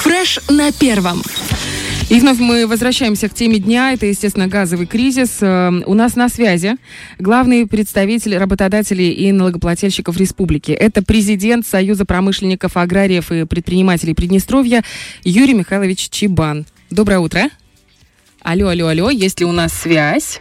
Фреш на первом. И вновь мы возвращаемся к теме дня. Это, естественно, газовый кризис. Э, у нас на связи главный представитель работодателей и налогоплательщиков республики. Это президент Союза промышленников, аграриев и предпринимателей Приднестровья Юрий Михайлович Чебан. Доброе утро. Алло, алло, алло, есть ли у нас связь?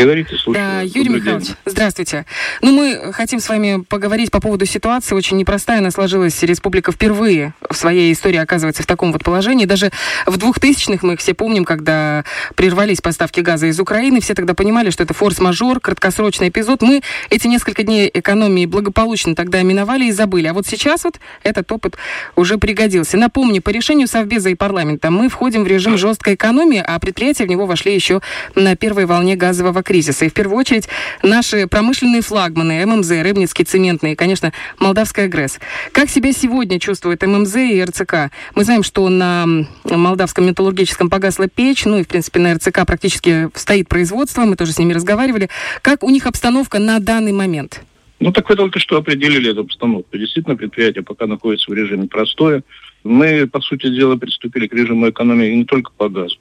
Говорите, слушаю. Да, Юрий Добрый Михайлович, день. здравствуйте. Ну, мы хотим с вами поговорить по поводу ситуации. Очень непростая она сложилась. Республика впервые в своей истории оказывается в таком вот положении. Даже в 2000-х мы все помним, когда прервались поставки газа из Украины, все тогда понимали, что это форс-мажор, краткосрочный эпизод. Мы эти несколько дней экономии благополучно тогда миновали и забыли. А вот сейчас вот этот опыт уже пригодился. Напомню, по решению Совбеза и парламента мы входим в режим жесткой экономии, а предприятия в него вошли еще на первой волне газового кризиса. И в первую очередь наши промышленные флагманы, ММЗ, Рыбницкий, Цементный и, конечно, Молдавская ГРЭС. Как себя сегодня чувствует ММЗ и РЦК? Мы знаем, что на Молдавском металлургическом погасла печь, ну и, в принципе, на РЦК практически стоит производство, мы тоже с ними разговаривали. Как у них обстановка на данный момент? Ну, так вы только что определили эту обстановку. Действительно, предприятие пока находится в режиме простое. Мы, по сути дела, приступили к режиму экономии не только по газу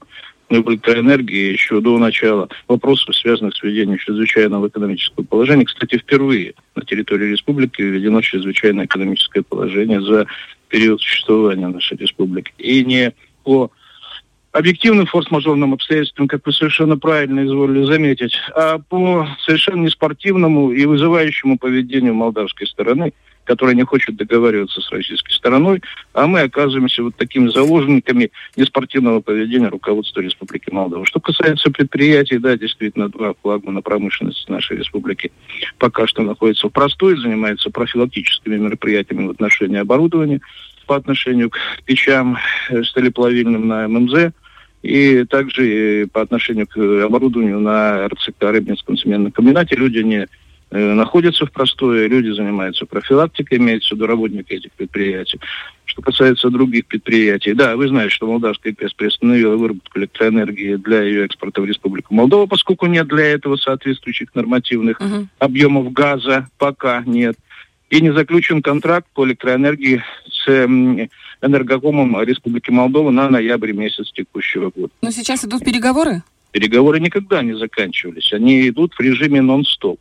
электроэнергии еще до начала вопросов, связанных с введением чрезвычайного экономического положения. Кстати, впервые на территории республики введено чрезвычайное экономическое положение за период существования нашей республики. И не по объективным форс-мажорным обстоятельствам, как вы совершенно правильно изволили заметить, а по совершенно неспортивному и вызывающему поведению молдавской стороны – которая не хочет договариваться с российской стороной, а мы оказываемся вот такими заложниками неспортивного поведения руководства Республики Молдова. Что касается предприятий, да, действительно, два флагмана промышленности нашей республики пока что находятся в простой, занимаются профилактическими мероприятиями в отношении оборудования по отношению к печам э, сталеплавильным на ММЗ, и также по отношению к оборудованию на РЦК Рыбинском цементном комбинате люди не Э, находятся в простое, люди занимаются профилактикой, имеется в виду работники этих предприятий. Что касается других предприятий, да, вы знаете, что Молдавская ПЕС приостановила выработку электроэнергии для ее экспорта в Республику Молдова, поскольку нет для этого соответствующих нормативных uh-huh. объемов газа, пока нет. И не заключен контракт по электроэнергии с энергокомом Республики Молдова на ноябрь месяц текущего года. Но сейчас идут переговоры? Переговоры никогда не заканчивались. Они идут в режиме нон-стоп.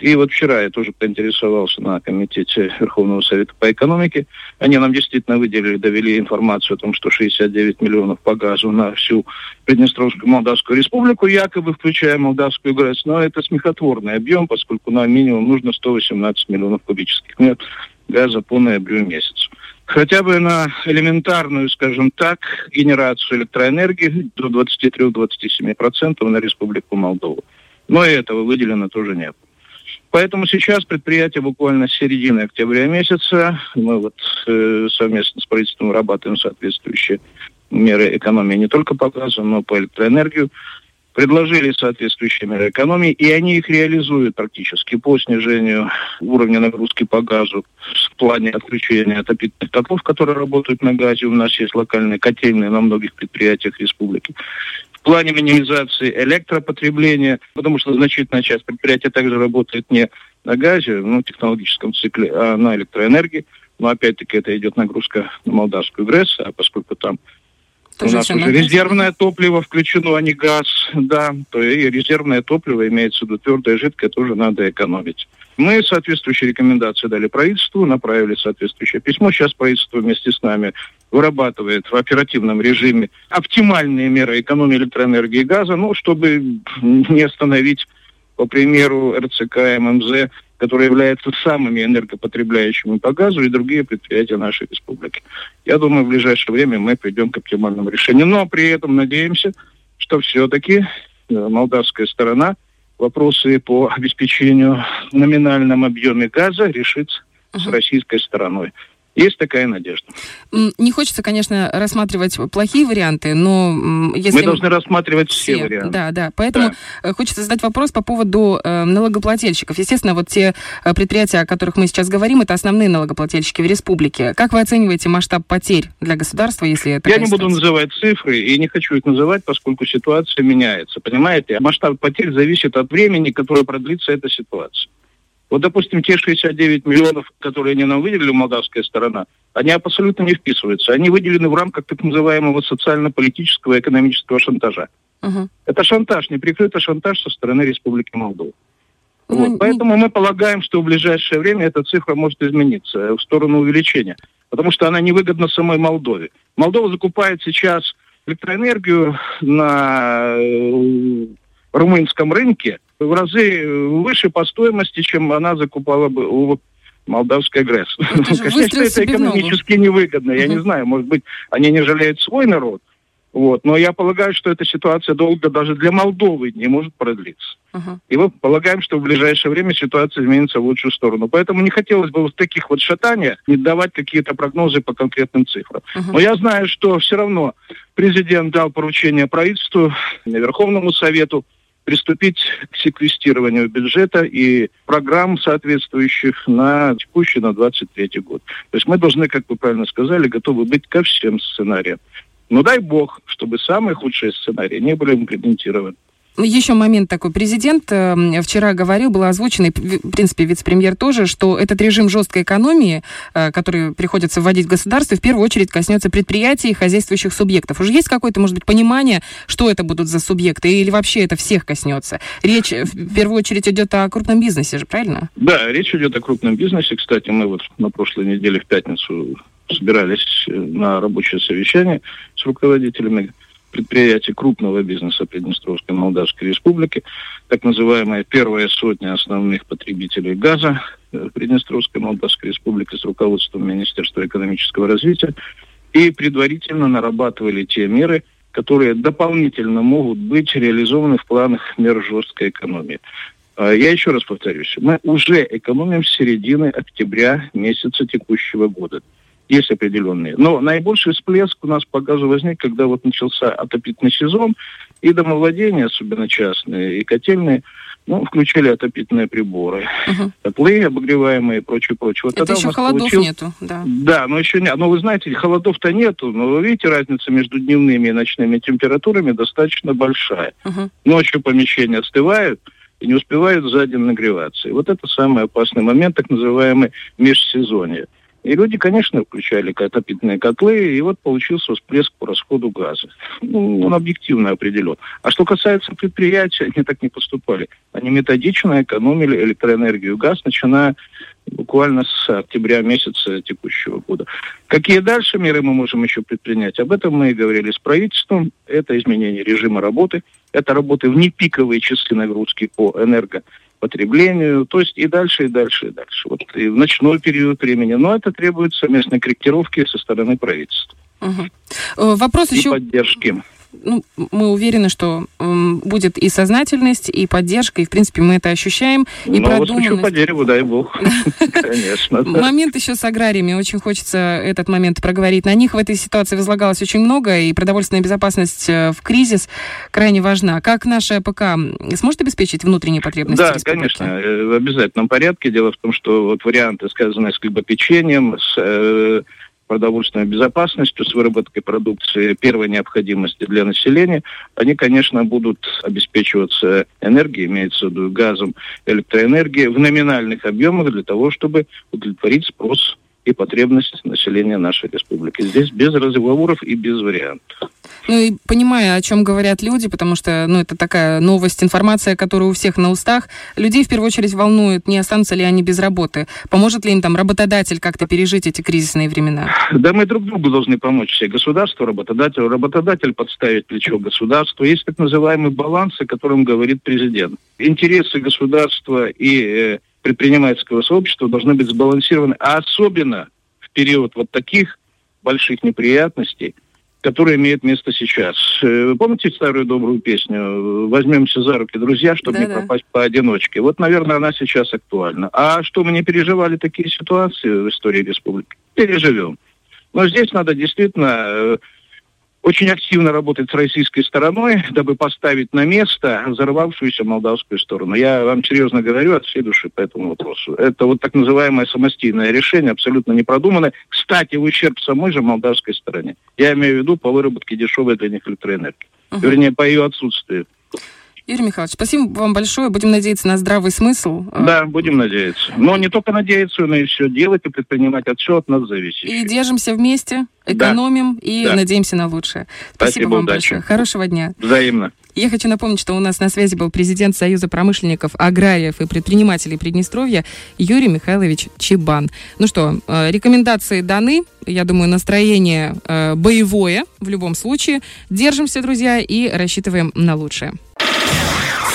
И вот вчера я тоже поинтересовался на комитете Верховного Совета по экономике. Они нам действительно выделили, довели информацию о том, что 69 миллионов по газу на всю Приднестровскую Молдавскую Республику, якобы включая Молдавскую ГРЭС. Но это смехотворный объем, поскольку на минимум нужно 118 миллионов кубических метров газа по ноябрю месяцу хотя бы на элементарную, скажем так, генерацию электроэнергии до 23-27% на Республику Молдову. Но и этого выделено тоже нет. Поэтому сейчас предприятие буквально с середины октября месяца, мы вот э, совместно с правительством вырабатываем соответствующие меры. Экономии не только по газу, но и по электроэнергию, предложили соответствующие меры экономии, и они их реализуют практически по снижению уровня нагрузки по газу в плане отключения отопительных котлов, которые работают на газе. У нас есть локальные котельные на многих предприятиях республики плане минимизации электропотребления, потому что значительная часть предприятия также работает не на газе, ну, технологическом цикле, а на электроэнергии. Но опять-таки это идет нагрузка на молдавскую ГРЭС, а поскольку там тоже у нас уже резервное топливо включено, а не газ, да, то и резервное топливо имеется в виду твердое, жидкое, тоже надо экономить. Мы соответствующие рекомендации дали правительству, направили соответствующее письмо. Сейчас правительство вместе с нами вырабатывает в оперативном режиме оптимальные меры экономии электроэнергии и газа, ну, чтобы не остановить, по примеру, РЦК, ММЗ, которые являются самыми энергопотребляющими по газу, и другие предприятия нашей республики. Я думаю, в ближайшее время мы придем к оптимальному решению. Но при этом надеемся, что все-таки э, молдавская сторона – вопросы по обеспечению номинальном объеме газа uh-huh. с российской стороной. Есть такая надежда. Не хочется, конечно, рассматривать плохие варианты, но если... Мы должны рассматривать все, все варианты. Да, да. Поэтому да. Э, хочется задать вопрос по поводу э, налогоплательщиков. Естественно, вот те э, предприятия, о которых мы сейчас говорим, это основные налогоплательщики в республике. Как вы оцениваете масштаб потерь для государства, если это... Я не буду называть цифры и не хочу их называть, поскольку ситуация меняется. Понимаете? Масштаб потерь зависит от времени, которое продлится эта ситуация. Вот, допустим, те 69 миллионов, которые они нам выделили, молдавская сторона, они абсолютно не вписываются. Они выделены в рамках так называемого социально-политического и экономического шантажа. Угу. Это шантаж, неприкрытый шантаж со стороны Республики Молдова. Ну, вот. Не... Поэтому мы полагаем, что в ближайшее время эта цифра может измениться в сторону увеличения, потому что она невыгодна самой Молдове. Молдова закупает сейчас электроэнергию на э, румынском рынке в разы выше по стоимости, чем она закупала бы у молдавской ГРЭС. Конечно, это экономически невыгодно. Я не знаю, может быть, они не жалеют свой народ, вот. Но я полагаю, что эта ситуация долго даже для Молдовы не может продлиться. Uh-huh. И мы полагаем, что в ближайшее время ситуация изменится в лучшую сторону. Поэтому не хотелось бы в таких вот шатаниях не давать какие-то прогнозы по конкретным цифрам. Uh-huh. Но я знаю, что все равно президент дал поручение правительству, Верховному Совету приступить к секвестированию бюджета и программ соответствующих на текущий, на 23 год. То есть мы должны, как вы правильно сказали, готовы быть ко всем сценариям. Но дай бог, чтобы самые худшие сценарии не были имплементированы. Еще момент такой. Президент э, вчера говорил, был озвучен, и, в принципе, вице-премьер тоже, что этот режим жесткой экономии, э, который приходится вводить в государстве, в первую очередь коснется предприятий и хозяйствующих субъектов. Уже есть какое-то, может быть, понимание, что это будут за субъекты, или вообще это всех коснется? Речь э, в первую очередь идет о крупном бизнесе же, правильно? Да, речь идет о крупном бизнесе. Кстати, мы вот на прошлой неделе в пятницу собирались э, на рабочее совещание с руководителями предприятий крупного бизнеса Приднестровской Молдавской Республики, так называемая первая сотня основных потребителей газа Приднестровской Молдавской Республики с руководством Министерства экономического развития, и предварительно нарабатывали те меры, которые дополнительно могут быть реализованы в планах мер жесткой экономии. А, я еще раз повторюсь, мы уже экономим с середины октября месяца текущего года есть определенные. Но наибольший всплеск у нас по газу возник, когда вот начался отопительный сезон, и домовладения, особенно частные, и котельные, ну, включили отопительные приборы. Угу. Котлы обогреваемые и прочее, прочее. Вот Это еще холодов получил... нету, да. Да, но еще нет. Но вы знаете, холодов-то нету, но вы видите, разница между дневными и ночными температурами достаточно большая. Угу. Ночью помещения остывают, и не успевают за день нагреваться. И вот это самый опасный момент, так называемый межсезонье. И люди, конечно, включали отопительные котлы, и вот получился всплеск по расходу газа. Ну, он объективно определен. А что касается предприятий, они так не поступали. Они методично экономили электроэнергию и газ, начиная буквально с октября месяца текущего года. Какие дальше меры мы можем еще предпринять? Об этом мы и говорили с правительством. Это изменение режима работы, это работы в непиковые часы нагрузки по энерго потреблению, то есть и дальше, и дальше, и дальше. Вот и в ночной период времени. Но это требует совместной корректировки со стороны правительства. Угу. Вопрос и еще... поддержки ну, мы уверены, что э, будет и сознательность, и поддержка, и, в принципе, мы это ощущаем. И ну, продуманность. по дереву, дай бог. Конечно. Момент еще с аграриями. Очень хочется этот момент проговорить. На них в этой ситуации возлагалось очень много, и продовольственная безопасность э, в кризис крайне важна. Как наша ПК сможет обеспечить внутренние потребности Да, конечно, э, в обязательном порядке. Дело в том, что вот варианты, связанные с хлебопечением, с продовольственной безопасностью, с выработкой продукции первой необходимости для населения, они, конечно, будут обеспечиваться энергией, имеется в виду газом, электроэнергией в номинальных объемах для того, чтобы удовлетворить спрос и потребность населения нашей республики. Здесь без разговоров и без вариантов. Ну и понимая, о чем говорят люди, потому что ну, это такая новость, информация, которая у всех на устах, людей в первую очередь волнует, не останутся ли они без работы. Поможет ли им там работодатель как-то пережить эти кризисные времена? Да, мы друг другу должны помочь все. Государство, работодатель, работодатель подставить плечо государству. Есть так называемый баланс, о котором говорит президент. Интересы государства и э, предпринимательского сообщества должны быть сбалансированы, а особенно в период вот таких больших неприятностей, которые имеют место сейчас. Э, вы помните старую добрую песню «Возьмемся за руки, друзья, чтобы да, не пропасть поодиночке»? Вот, наверное, она сейчас актуальна. А что мы не переживали такие ситуации в истории республики? Переживем. Но здесь надо действительно э, очень активно работает с российской стороной, дабы поставить на место взорвавшуюся молдавскую сторону. Я вам серьезно говорю от всей души по этому вопросу. Это вот так называемое самостийное решение, абсолютно не продуманное. Кстати, в ущерб самой же молдавской стороне. Я имею в виду по выработке дешевой для них электроэнергии. Uh-huh. Вернее, по ее отсутствию. Юрий Михайлович, спасибо вам большое. Будем надеяться на здравый смысл. Да, будем надеяться. Но не только надеяться, но и все делать и предпринимать. От все от нас зависит. И держимся вместе, экономим да. и да. надеемся на лучшее. Спасибо, Спасибо вам удачи. большое. Хорошего дня. Взаимно. Я хочу напомнить, что у нас на связи был президент Союза промышленников, аграриев и предпринимателей Приднестровья Юрий Михайлович Чебан. Ну что, э, рекомендации даны. Я думаю, настроение э, боевое в любом случае. Держимся, друзья, и рассчитываем на лучшее.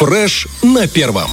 Фреш на первом.